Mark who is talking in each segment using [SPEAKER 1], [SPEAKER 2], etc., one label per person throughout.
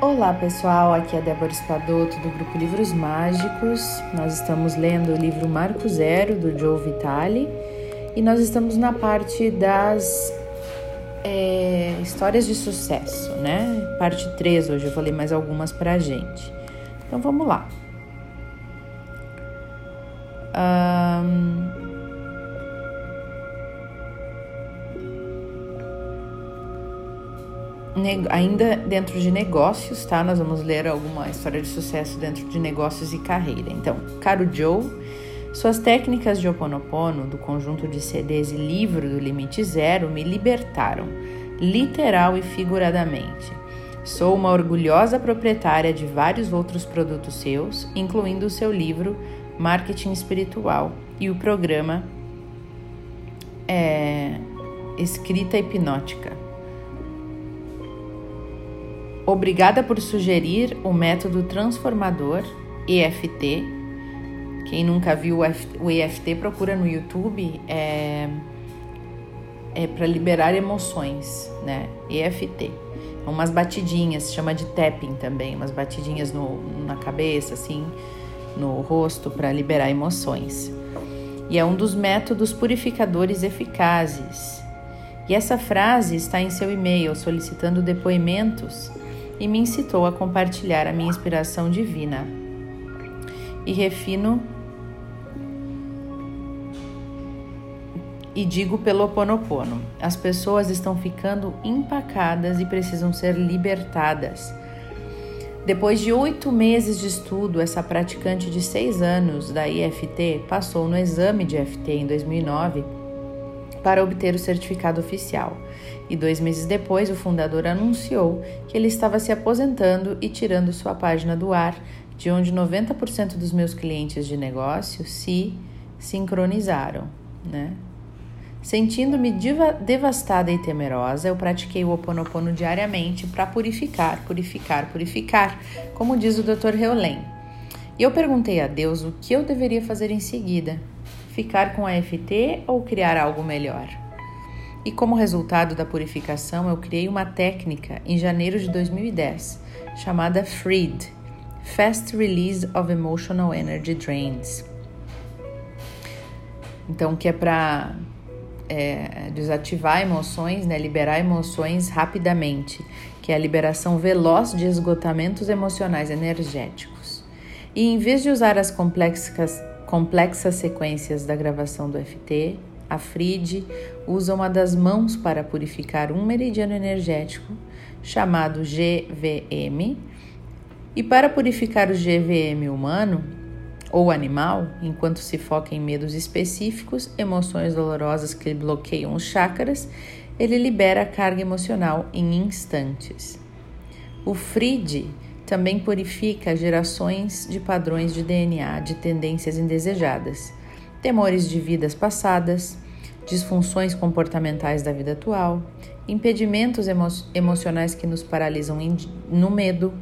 [SPEAKER 1] Olá pessoal, aqui é Débora Espadoto do grupo Livros Mágicos. Nós estamos lendo o livro Marco Zero do Joe Vitale e nós estamos na parte das é, histórias de sucesso, né? Parte 3 hoje, eu ler mais algumas pra gente. Então vamos lá. Um, ainda dentro de negócios, tá? Nós vamos ler alguma história de sucesso dentro de negócios e carreira. Então, caro Joe, suas técnicas de Oponopono, do conjunto de CDs e livro do Limite Zero, me libertaram, literal e figuradamente. Sou uma orgulhosa proprietária de vários outros produtos seus, incluindo o seu livro Marketing Espiritual e o programa é, Escrita Hipnótica. Obrigada por sugerir o método transformador EFT. Quem nunca viu o EFT, procura no YouTube. É, é para liberar emoções, né? EFT. Umas batidinhas, chama de tapping também, umas batidinhas no, na cabeça, assim, no rosto, para liberar emoções. E é um dos métodos purificadores eficazes. E essa frase está em seu e-mail solicitando depoimentos e me incitou a compartilhar a minha inspiração divina. E refino e digo pelo Oponopono: as pessoas estão ficando empacadas e precisam ser libertadas. Depois de oito meses de estudo, essa praticante de seis anos da IFT passou no exame de FT em 2009 para obter o certificado oficial. E dois meses depois, o fundador anunciou que ele estava se aposentando e tirando sua página do ar, de onde 90% dos meus clientes de negócio se sincronizaram. Né? Sentindo-me devastada e temerosa, eu pratiquei o Ho Oponopono diariamente para purificar, purificar, purificar, como diz o Dr. Heulen. E eu perguntei a Deus o que eu deveria fazer em seguida ficar com a FT ou criar algo melhor? E como resultado da purificação, eu criei uma técnica em janeiro de 2010 chamada FREED Fast Release of Emotional Energy Drains. Então, que é para é, desativar emoções, né, liberar emoções rapidamente, que é a liberação veloz de esgotamentos emocionais energéticos. E em vez de usar as complexas complexas sequências da gravação do FT, a FRID usa uma das mãos para purificar um meridiano energético chamado GVM, e para purificar o GVM humano ou animal, enquanto se foca em medos específicos, emoções dolorosas que bloqueiam os chakras, ele libera a carga emocional em instantes. O FRID também purifica gerações de padrões de DNA de tendências indesejadas, temores de vidas passadas, disfunções comportamentais da vida atual, impedimentos emo emocionais que nos paralisam no medo,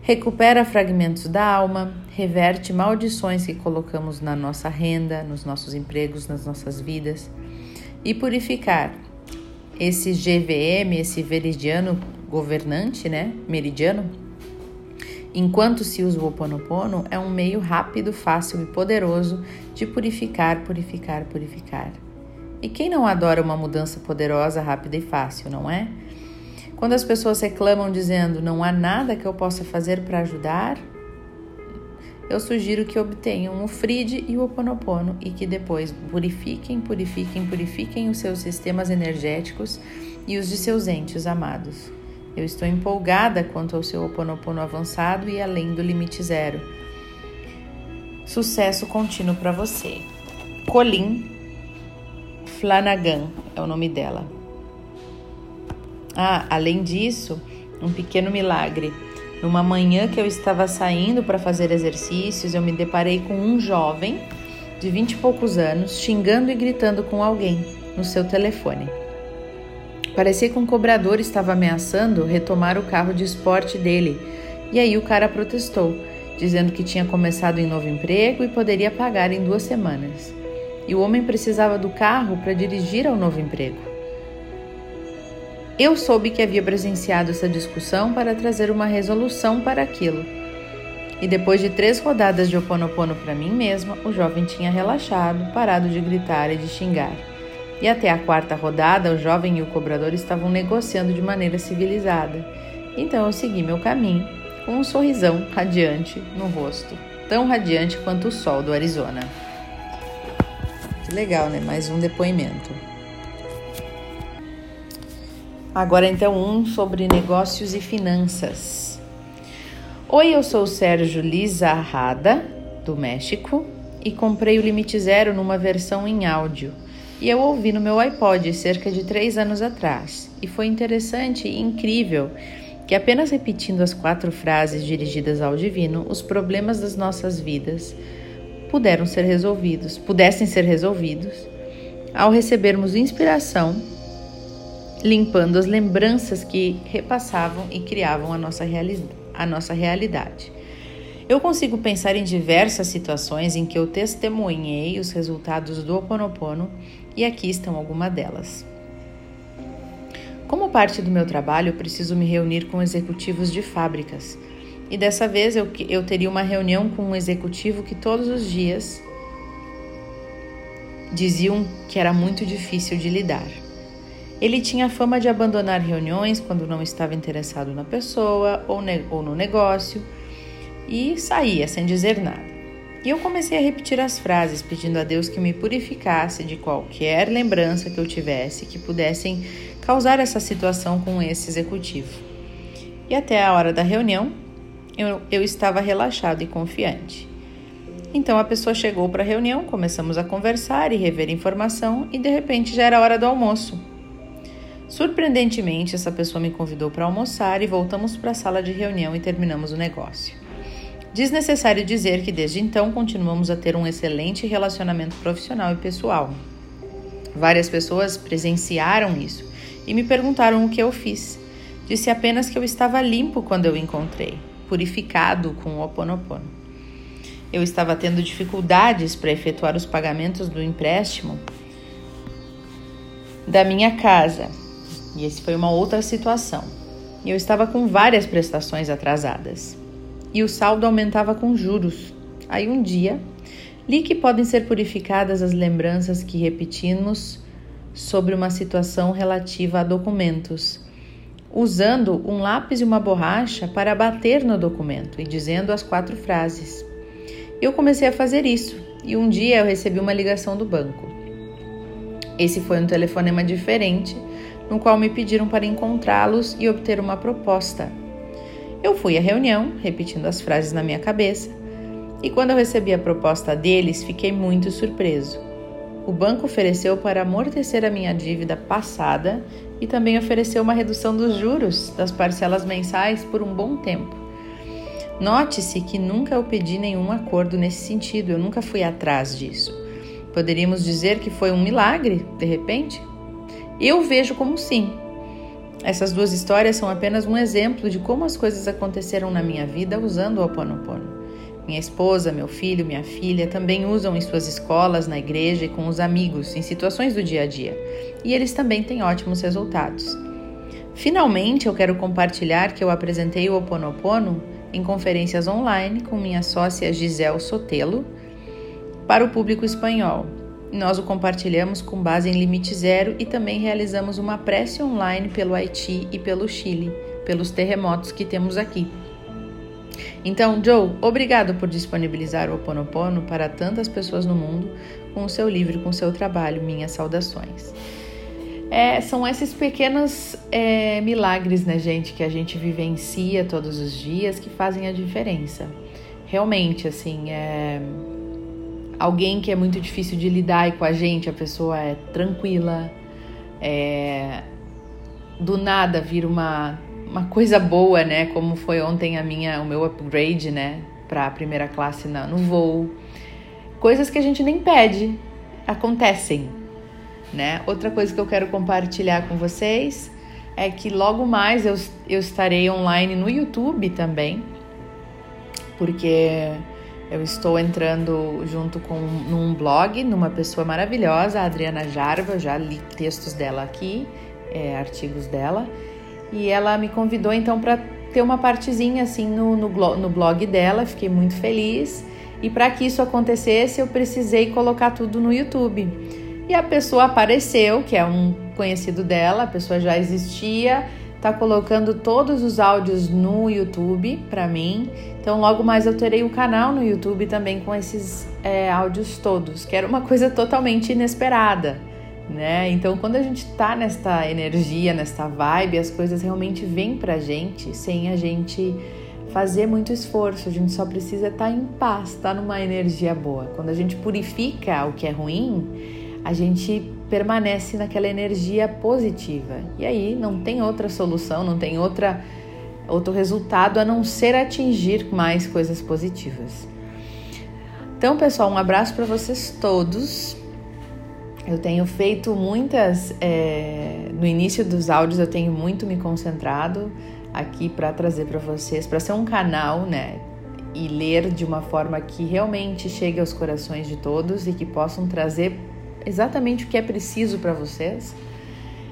[SPEAKER 1] recupera fragmentos da alma, reverte maldições que colocamos na nossa renda, nos nossos empregos, nas nossas vidas, e purificar esse GVM, esse veridiano governante, né, meridiano, Enquanto se usa o Oponopono, é um meio rápido, fácil e poderoso de purificar, purificar, purificar. E quem não adora uma mudança poderosa, rápida e fácil, não é? Quando as pessoas reclamam dizendo não há nada que eu possa fazer para ajudar, eu sugiro que obtenham o Fride e o Oponopono e que depois purifiquem, purifiquem, purifiquem os seus sistemas energéticos e os de seus entes amados. Eu estou empolgada quanto ao seu oponopono avançado e além do limite zero. Sucesso contínuo para você. Colin Flanagan é o nome dela. Ah, além disso, um pequeno milagre. Numa manhã que eu estava saindo para fazer exercícios, eu me deparei com um jovem de vinte e poucos anos xingando e gritando com alguém no seu telefone. Parecia que um cobrador estava ameaçando retomar o carro de esporte dele. E aí o cara protestou, dizendo que tinha começado em novo emprego e poderia pagar em duas semanas. E o homem precisava do carro para dirigir ao novo emprego. Eu soube que havia presenciado essa discussão para trazer uma resolução para aquilo. E depois de três rodadas de oponopono para mim mesma, o jovem tinha relaxado, parado de gritar e de xingar. E até a quarta rodada, o jovem e o cobrador estavam negociando de maneira civilizada. Então eu segui meu caminho, com um sorrisão radiante no rosto, tão radiante quanto o sol do Arizona. Que legal, né? Mais um depoimento. Agora então um sobre negócios e finanças. Oi, eu sou o Sérgio Lizarrada, do México, e comprei o Limite Zero numa versão em áudio e eu ouvi no meu iPod cerca de três anos atrás. E foi interessante e incrível que apenas repetindo as quatro frases dirigidas ao divino, os problemas das nossas vidas puderam ser resolvidos, pudessem ser resolvidos, ao recebermos inspiração, limpando as lembranças que repassavam e criavam a nossa, reali a nossa realidade. Eu consigo pensar em diversas situações em que eu testemunhei os resultados do Oponopono e aqui estão algumas delas. Como parte do meu trabalho, preciso me reunir com executivos de fábricas. E dessa vez eu, eu teria uma reunião com um executivo que todos os dias diziam que era muito difícil de lidar. Ele tinha a fama de abandonar reuniões quando não estava interessado na pessoa ou, ou no negócio e saía sem dizer nada. E eu comecei a repetir as frases, pedindo a Deus que me purificasse de qualquer lembrança que eu tivesse que pudessem causar essa situação com esse executivo. E até a hora da reunião, eu, eu estava relaxado e confiante. Então a pessoa chegou para a reunião, começamos a conversar e rever informação, e de repente já era hora do almoço. Surpreendentemente, essa pessoa me convidou para almoçar e voltamos para a sala de reunião e terminamos o negócio. Desnecessário dizer que desde então continuamos a ter um excelente relacionamento profissional e pessoal. Várias pessoas presenciaram isso e me perguntaram o que eu fiz. Disse apenas que eu estava limpo quando eu encontrei, purificado com o Oponopono. Eu estava tendo dificuldades para efetuar os pagamentos do empréstimo da minha casa. E esse foi uma outra situação. Eu estava com várias prestações atrasadas e o saldo aumentava com juros. Aí um dia, li que podem ser purificadas as lembranças que repetimos sobre uma situação relativa a documentos, usando um lápis e uma borracha para bater no documento e dizendo as quatro frases. Eu comecei a fazer isso e um dia eu recebi uma ligação do banco. Esse foi um telefonema diferente, no qual me pediram para encontrá-los e obter uma proposta eu fui à reunião, repetindo as frases na minha cabeça, e quando eu recebi a proposta deles, fiquei muito surpreso. O banco ofereceu para amortecer a minha dívida passada e também ofereceu uma redução dos juros das parcelas mensais por um bom tempo. Note-se que nunca eu pedi nenhum acordo nesse sentido, eu nunca fui atrás disso. Poderíamos dizer que foi um milagre, de repente? Eu vejo como sim, essas duas histórias são apenas um exemplo de como as coisas aconteceram na minha vida usando o Oponopono. Minha esposa, meu filho, minha filha também usam em suas escolas, na igreja e com os amigos, em situações do dia a dia. E eles também têm ótimos resultados. Finalmente, eu quero compartilhar que eu apresentei o Oponopono em conferências online com minha sócia Gisele Sotelo para o público espanhol. Nós o compartilhamos com base em limite zero e também realizamos uma prece online pelo Haiti e pelo Chile, pelos terremotos que temos aqui. Então, Joe, obrigado por disponibilizar o Ho Oponopono para tantas pessoas no mundo com o seu livro, com o seu trabalho. Minhas saudações. É, são esses pequenos é, milagres, né, gente, que a gente vivencia todos os dias que fazem a diferença. Realmente, assim, é alguém que é muito difícil de lidar e com a gente, a pessoa é tranquila, é, do nada vira uma, uma coisa boa, né? Como foi ontem a minha, o meu upgrade, né? Para primeira classe na, no voo. Coisas que a gente nem pede, acontecem, né? Outra coisa que eu quero compartilhar com vocês é que logo mais eu, eu estarei online no YouTube também, porque eu estou entrando junto com num blog, numa pessoa maravilhosa, a Adriana Jarva, já li textos dela aqui é, artigos dela. E ela me convidou então para ter uma partezinha assim no, no, no blog dela, fiquei muito feliz. E para que isso acontecesse, eu precisei colocar tudo no YouTube. E a pessoa apareceu, que é um conhecido dela, a pessoa já existia, tá colocando todos os áudios no YouTube para mim. Então logo mais eu terei o um canal no YouTube também com esses é, áudios todos, que era uma coisa totalmente inesperada, né? Então quando a gente tá nesta energia, nesta vibe, as coisas realmente vêm pra gente sem a gente fazer muito esforço, a gente só precisa estar tá em paz, estar tá numa energia boa. Quando a gente purifica o que é ruim, a gente permanece naquela energia positiva. E aí não tem outra solução, não tem outra outro resultado a não ser atingir mais coisas positivas. Então, pessoal, um abraço para vocês todos. Eu tenho feito muitas. É, no início dos áudios, eu tenho muito me concentrado aqui para trazer para vocês, para ser um canal, né? E ler de uma forma que realmente chegue aos corações de todos e que possam trazer exatamente o que é preciso para vocês.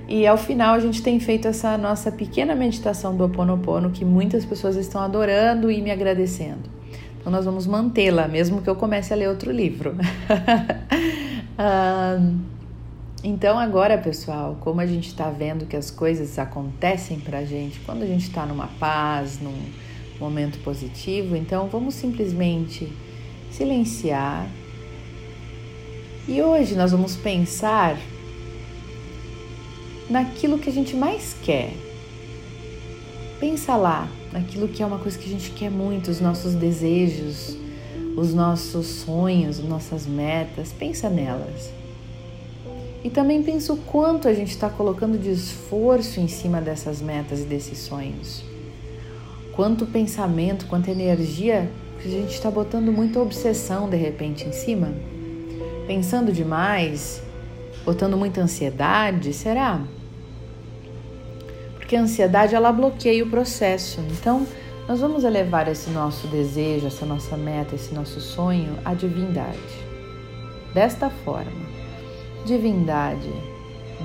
[SPEAKER 1] E ao final a gente tem feito essa nossa pequena meditação do Ho Oponopono que muitas pessoas estão adorando e me agradecendo. Então nós vamos mantê-la, mesmo que eu comece a ler outro livro. então agora, pessoal, como a gente está vendo que as coisas acontecem para a gente quando a gente está numa paz, num momento positivo, então vamos simplesmente silenciar e hoje nós vamos pensar naquilo que a gente mais quer. Pensa lá, naquilo que é uma coisa que a gente quer muito, os nossos desejos, os nossos sonhos, nossas metas. Pensa nelas. E também pensa o quanto a gente está colocando de esforço em cima dessas metas e desses sonhos. Quanto pensamento, quanta energia que a gente está botando muita obsessão de repente em cima pensando demais, botando muita ansiedade, será? Porque a ansiedade ela bloqueia o processo. Então, nós vamos elevar esse nosso desejo, essa nossa meta, esse nosso sonho à divindade. Desta forma, divindade,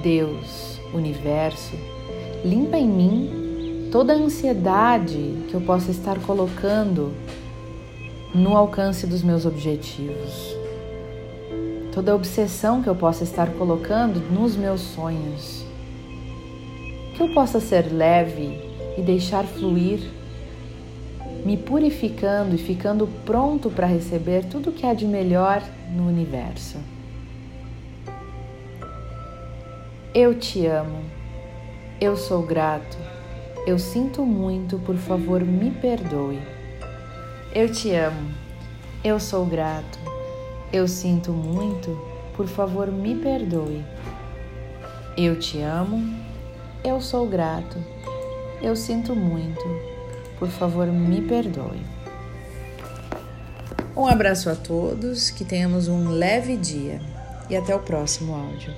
[SPEAKER 1] Deus, universo, limpa em mim toda a ansiedade que eu possa estar colocando no alcance dos meus objetivos toda a obsessão que eu possa estar colocando nos meus sonhos. Que eu possa ser leve e deixar fluir, me purificando e ficando pronto para receber tudo que há de melhor no universo. Eu te amo, eu sou grato, eu sinto muito, por favor, me perdoe. Eu te amo, eu sou grato, eu sinto muito, por favor me perdoe. Eu te amo, eu sou grato, eu sinto muito, por favor me perdoe. Um abraço a todos, que tenhamos um leve dia e até o próximo áudio.